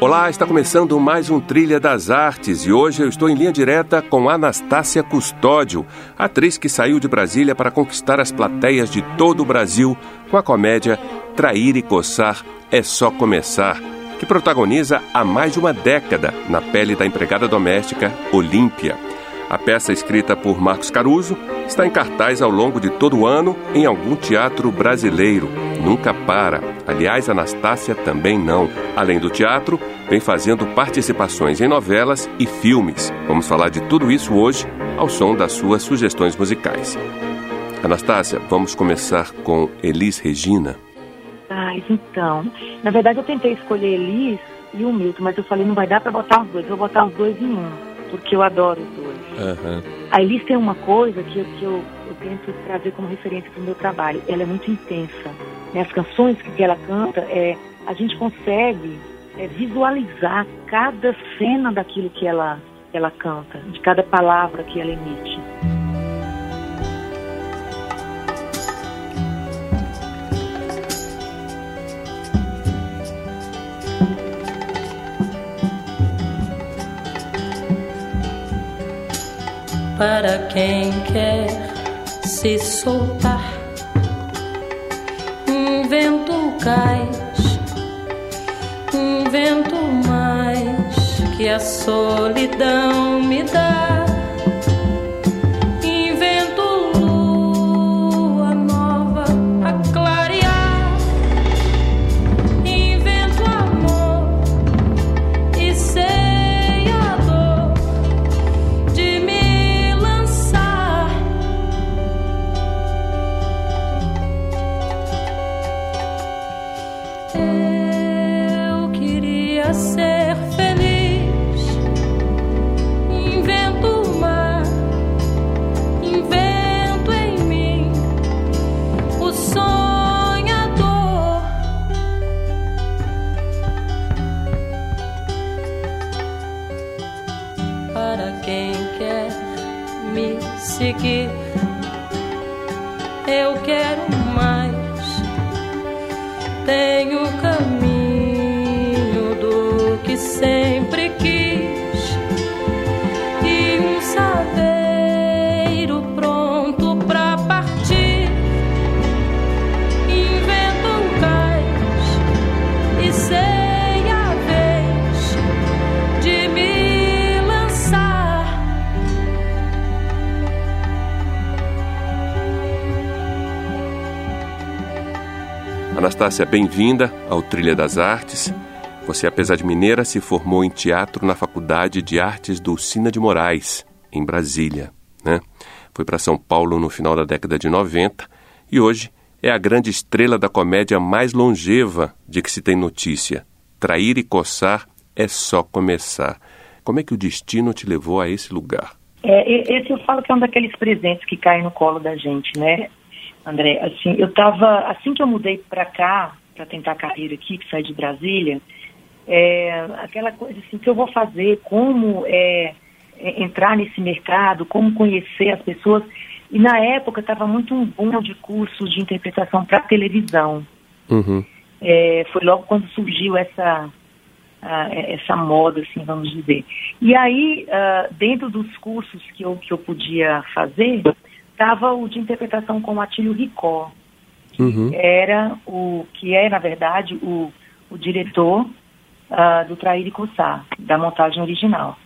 Olá, está começando mais um Trilha das Artes e hoje eu estou em linha direta com Anastácia Custódio, atriz que saiu de Brasília para conquistar as plateias de todo o Brasil com a comédia Trair e Coçar é Só Começar, que protagoniza há mais de uma década na pele da empregada doméstica Olímpia. A peça escrita por Marcos Caruso está em cartaz ao longo de todo o ano em algum teatro brasileiro. Nunca para. Aliás, Anastácia também não. Além do teatro, vem fazendo participações em novelas e filmes. Vamos falar de tudo isso hoje ao som das suas sugestões musicais. Anastácia, vamos começar com Elis Regina. Ah, então. Na verdade, eu tentei escolher Elis e o Milton, mas eu falei, não vai dar para botar os dois, eu vou botar os dois em um porque eu adoro os dois. Uhum. A Elis tem uma coisa que, eu, que eu, eu tento trazer como referência para o meu trabalho. Ela é muito intensa. Né? As canções que ela canta, é, a gente consegue é, visualizar cada cena daquilo que ela, ela canta, de cada palavra que ela emite. Para quem quer se soltar. Um vento cais, um vento mais que a solidão me dá. me seguir. Eu quero mais, tenho caminho do que sempre quis. Anastácia, bem-vinda ao Trilha das Artes. Você, apesar de mineira, se formou em teatro na Faculdade de Artes Dulcina de Moraes, em Brasília. Né? Foi para São Paulo no final da década de 90 e hoje é a grande estrela da comédia mais longeva de que se tem notícia. Trair e coçar é só começar. Como é que o destino te levou a esse lugar? É, esse eu falo que é um daqueles presentes que caem no colo da gente, né? André, assim, eu estava, assim que eu mudei para cá, para tentar carreira aqui, que saí de Brasília, é, aquela coisa assim, que eu vou fazer, como é, é, entrar nesse mercado, como conhecer as pessoas. E na época estava muito um boom de cursos de interpretação para televisão. Uhum. É, foi logo quando surgiu essa, essa moda, assim, vamos dizer. E aí, uh, dentro dos cursos que eu, que eu podia fazer, estava o de interpretação com Atílio Ricó, que uhum. era o que é, na verdade, o, o diretor uh, do Trair e Coçar, da montagem original.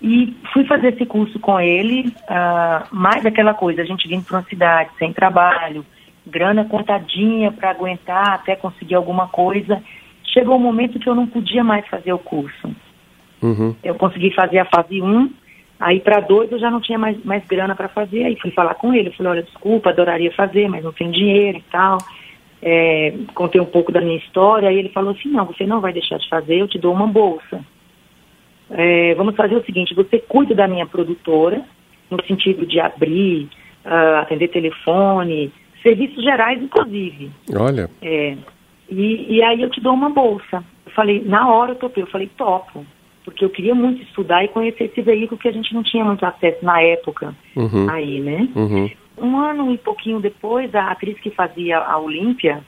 E fui fazer esse curso com ele, uh, mais aquela coisa, a gente vindo para uma cidade sem trabalho, grana contadinha para aguentar até conseguir alguma coisa. Chegou um momento que eu não podia mais fazer o curso. Uhum. Eu consegui fazer a fase 1, Aí para dois eu já não tinha mais, mais grana para fazer, aí fui falar com ele, falei, olha, desculpa, adoraria fazer, mas não tem dinheiro e tal. É, contei um pouco da minha história, aí ele falou assim, não, você não vai deixar de fazer, eu te dou uma bolsa. é, vamos fazer o seguinte, você cuida da minha produtora, no sentido de abrir, uh, atender telefone, serviços gerais, inclusive. Olha. É, e, e aí eu te dou uma bolsa. Eu falei, na hora eu topei, eu falei, topo. Porque eu queria muito estudar e conhecer esse veículo que a gente não tinha muito acesso na época Uhum. aí, né? Uhum. Um ano e pouquinho depois, a atriz que fazia a Olímpia,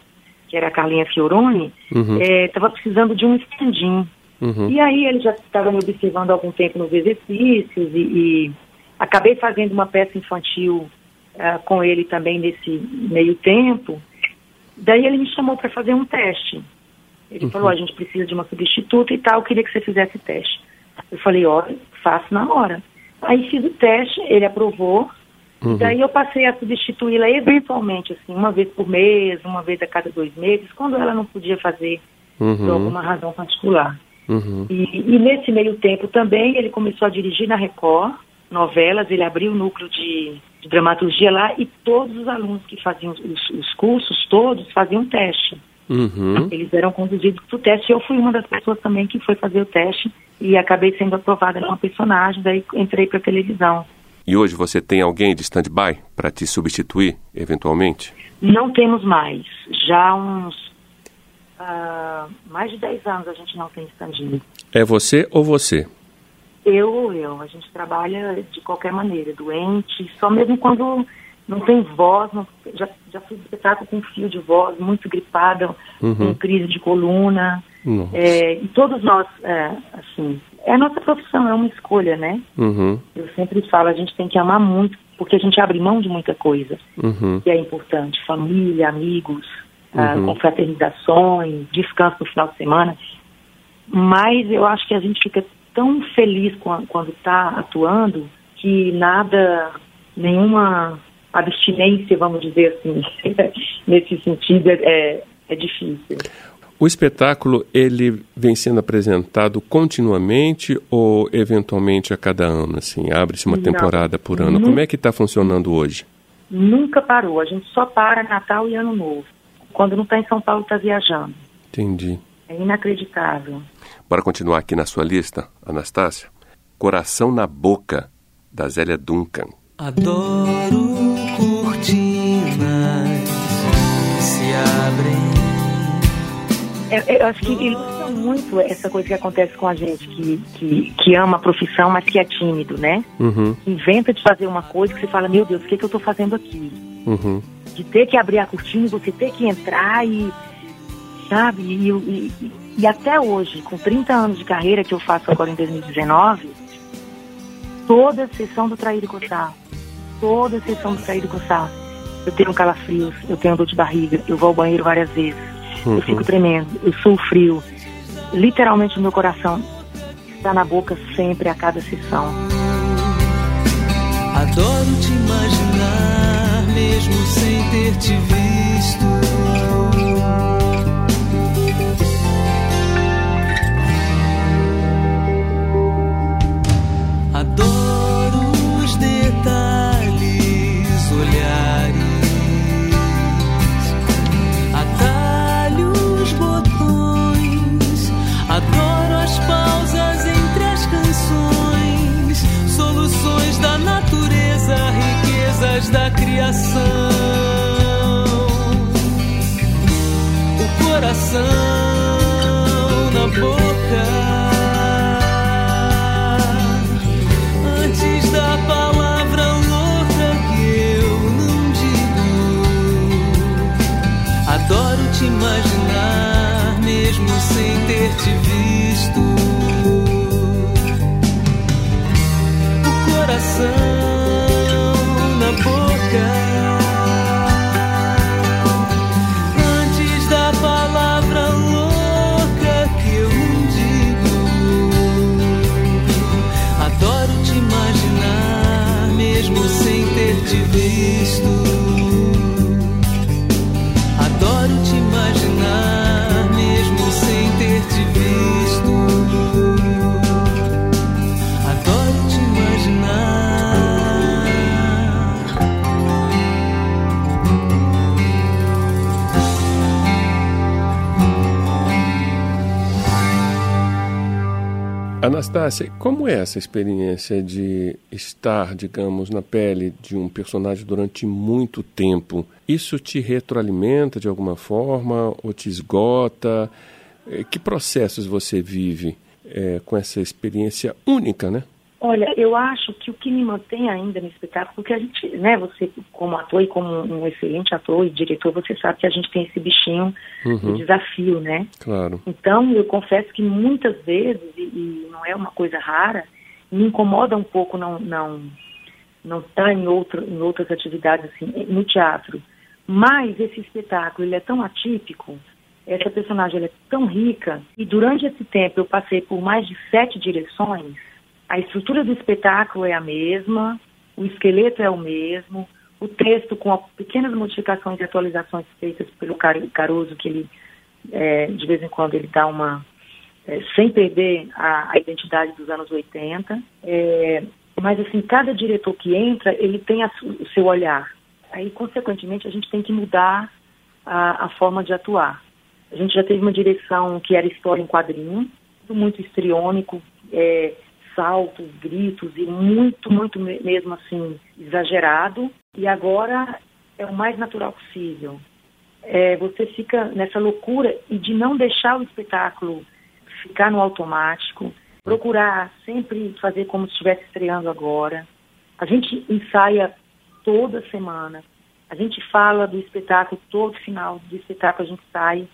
que era a Carlinha Fioroni, Uhum. estava precisando de um stand-in. Uhum. E aí ele já estava me observando há algum tempo nos exercícios e, e acabei fazendo uma peça infantil ah, com ele também nesse meio tempo. Daí ele me chamou para fazer um teste. Ele falou, a gente precisa de uma substituta e tal, eu queria que você fizesse teste. Eu falei, olha, faço na hora. Aí fiz o teste, ele aprovou, Uhum. daí eu passei a substituí-la eventualmente, assim, uma vez por mês, uma vez a cada dois meses, quando ela não podia fazer por Uhum. alguma razão particular. Uhum. E, e nesse meio tempo também ele começou a dirigir na Record novelas, ele abriu o núcleo de, de dramaturgia lá e todos os alunos que faziam os, os cursos, todos faziam teste. Uhum. Eles eram conduzidos para o teste. Eu fui uma das pessoas também que foi fazer o teste e acabei sendo aprovada numa personagem, daí entrei para televisão. E hoje você tem alguém de stand-by para te substituir, eventualmente? Não temos mais. Já há uns ah, mais de 10 anos a gente não tem stand É você ou você? Eu ou eu, a gente trabalha de qualquer maneira, doente, só mesmo quando não tem voz, não- já, já fiz espetáculo com fio de voz, muito gripada, com crise de coluna, é, e todos nós, é, assim, é a nossa profissão, é uma escolha, né? Uhum. Eu sempre falo, a gente tem que amar muito, porque a gente abre mão de muita coisa Uhum. que é importante, família, amigos, ah, confraternizações, descanso no final de semana. Mas eu acho que a gente fica tão feliz qua- quando está atuando que nada, nenhuma abstinência, vamos dizer assim, nesse sentido, é, é difícil. O espetáculo ele vem sendo apresentado continuamente ou eventualmente a cada ano, assim, abre-se uma Não. temporada por ano. Nu- Como é que está funcionando hoje? Nunca parou, a gente só para Natal e Ano Novo. Quando não está em São Paulo, está viajando. Entendi. É inacreditável. Bora continuar aqui na sua lista, Anastácia. Coração na Boca, da Zélia Duncan. Adoro cortinas que se abrem. É, eu acho que ilustra muito essa coisa que acontece com a gente, que, que, que ama a profissão, mas que é tímido, né? Uhum, inventa de fazer uma coisa que você fala, meu Deus, o que, que eu estou fazendo aqui? uhum, De ter que abrir a cortina, você ter que entrar e, sabe? E, e, e- e até hoje, com 30 anos de carreira que eu faço agora em 2019, toda sessão do Traído e Coçar, toda sessão do Traído e Coçar, eu tenho calafrios, eu tenho dor de barriga, eu vou ao banheiro várias vezes, eu fico tremendo, eu sou frio. Literalmente o meu coração está na boca sempre a cada sessão. Adoro te imaginar, mesmo sem ter te visto. Anastácia, como é essa experiência de estar, digamos, na pele de um personagem durante muito tempo? Isso te retroalimenta de alguma forma ou te esgota? Eh, que processos você vive é, com essa experiência única, né? Olha, eu acho que o que me mantém ainda no espetáculo, porque a gente, né, você como ator e como um excelente ator e diretor, você sabe que a gente tem esse bichinho uhum. de desafio, né? Claro. Então, eu confesso que muitas vezes, e, e, não é uma coisa rara, me incomoda um pouco não não não estar tá em, outro, em outras atividades, assim, no teatro. Mas esse espetáculo, ele é tão atípico, essa personagem é tão rica, e durante esse tempo eu passei por mais de sete direções, a estrutura do espetáculo é a mesma, o esqueleto é o mesmo, o texto com pequenas modificações e atualizações feitas pelo Caruso, que ele, é, de vez em quando, ele dá uma... É, sem perder a, a, identidade dos anos 80. É, mas, assim, cada diretor que entra, ele tem a, o seu olhar. Aí, consequentemente, a gente tem que mudar a, a forma de atuar. A gente já teve uma direção que era história em quadrinho, muito estriônico, é, saltos, gritos e muito, muito mesmo assim exagerado. E agora é o mais natural possível. É, você fica nessa loucura e de não deixar o espetáculo ficar no automático, procurar sempre fazer como se estivesse estreando agora. A gente ensaia toda semana. A gente fala do espetáculo todo final do espetáculo a gente sai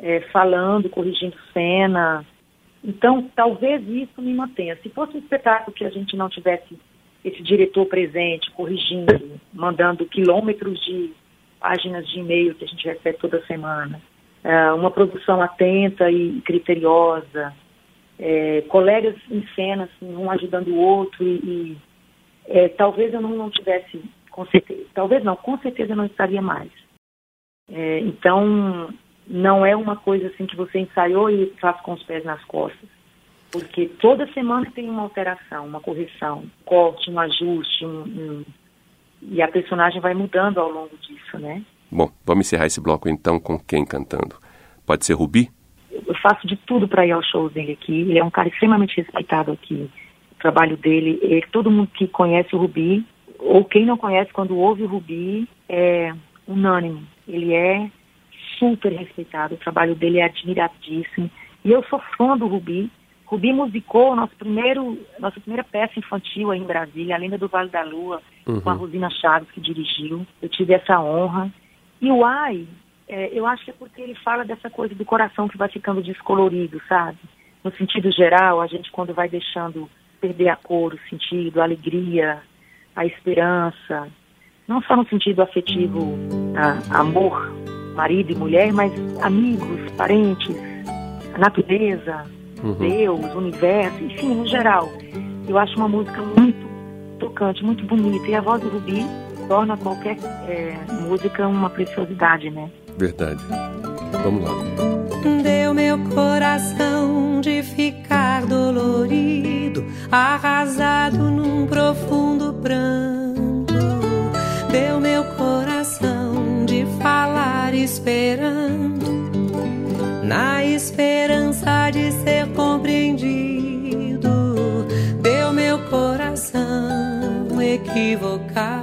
é, falando, corrigindo cena, então, talvez isso me mantenha. Se fosse um espetáculo que a gente não tivesse esse diretor presente, corrigindo, mandando quilômetros de páginas de e-mail que a gente recebe toda semana, é, uma produção atenta e criteriosa, é, colegas em cena, assim, um ajudando o outro e, e é, talvez eu não, não, tivesse, certeza, talvez não, com certeza não estaria mais. É, então, não é uma coisa assim que você ensaiou e faz com os pés nas costas. Porque toda semana tem uma alteração, uma correção, um corte, um ajuste, um, um, e a personagem vai mudando ao longo disso, né? Bom, vamos encerrar esse bloco então com quem cantando? Pode ser Rubi? Eu faço de tudo para ir aos shows dele aqui. Ele é um cara extremamente respeitado aqui. O trabalho dele, ele, todo mundo que conhece o Rubi, ou quem não conhece, quando ouve o Rubi, é unânime. Ele é super respeitado, o trabalho dele é admiradíssimo. E eu sou fã do Rubi. Rubi musicou nosso primeiro, nossa primeira peça infantil aí em Brasília, a Lenda do Vale da Lua, uhum. com a Rosina Chaves, que dirigiu. Eu tive essa honra. E o Ai, é, eu acho que é porque ele fala dessa coisa do coração que vai ficando descolorido, sabe? No sentido geral, a gente quando vai deixando perder a cor, o sentido, a alegria, a esperança, não só no sentido afetivo, a, amor, marido e mulher, mas amigos, parentes, a natureza, uhum. Deus, o universo, enfim, no geral. Eu acho uma música muito tocante, muito bonita. E a voz do Rubi torna qualquer é, música uma preciosidade, né? Verdade. Vamos lá. Deu meu coração de ficar dolorido, arrasado num profundo pranto. Esperando, na esperança de ser compreendido. Deu meu coração equivocado,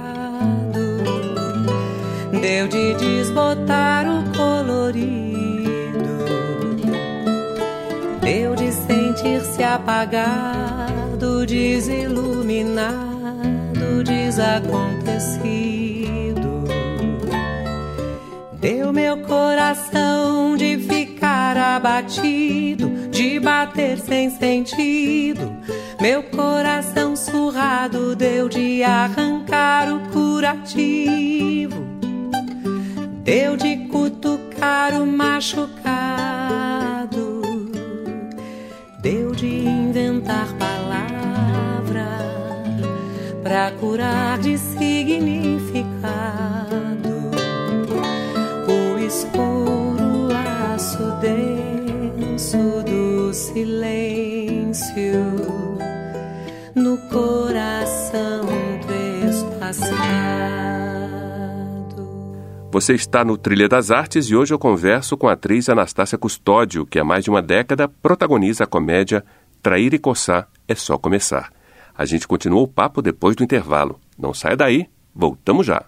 deu de desbotar o colorido, deu de sentir-se apagado, desiluminado, desacontecido. Meu coração de ficar abatido, de bater sem sentido. Meu coração surrado deu de arrancar o curativo. Deu de cutucar o machucado. Deu de inventar palavra para curar de significado. Silêncio no coração trespassado. Você está no Trilha das Artes e hoje eu converso com a atriz Anastácia Custódio, que há mais de uma década protagoniza a comédia Trair e coçar é só começar. A gente continua o papo depois do intervalo. Não saia daí, voltamos já.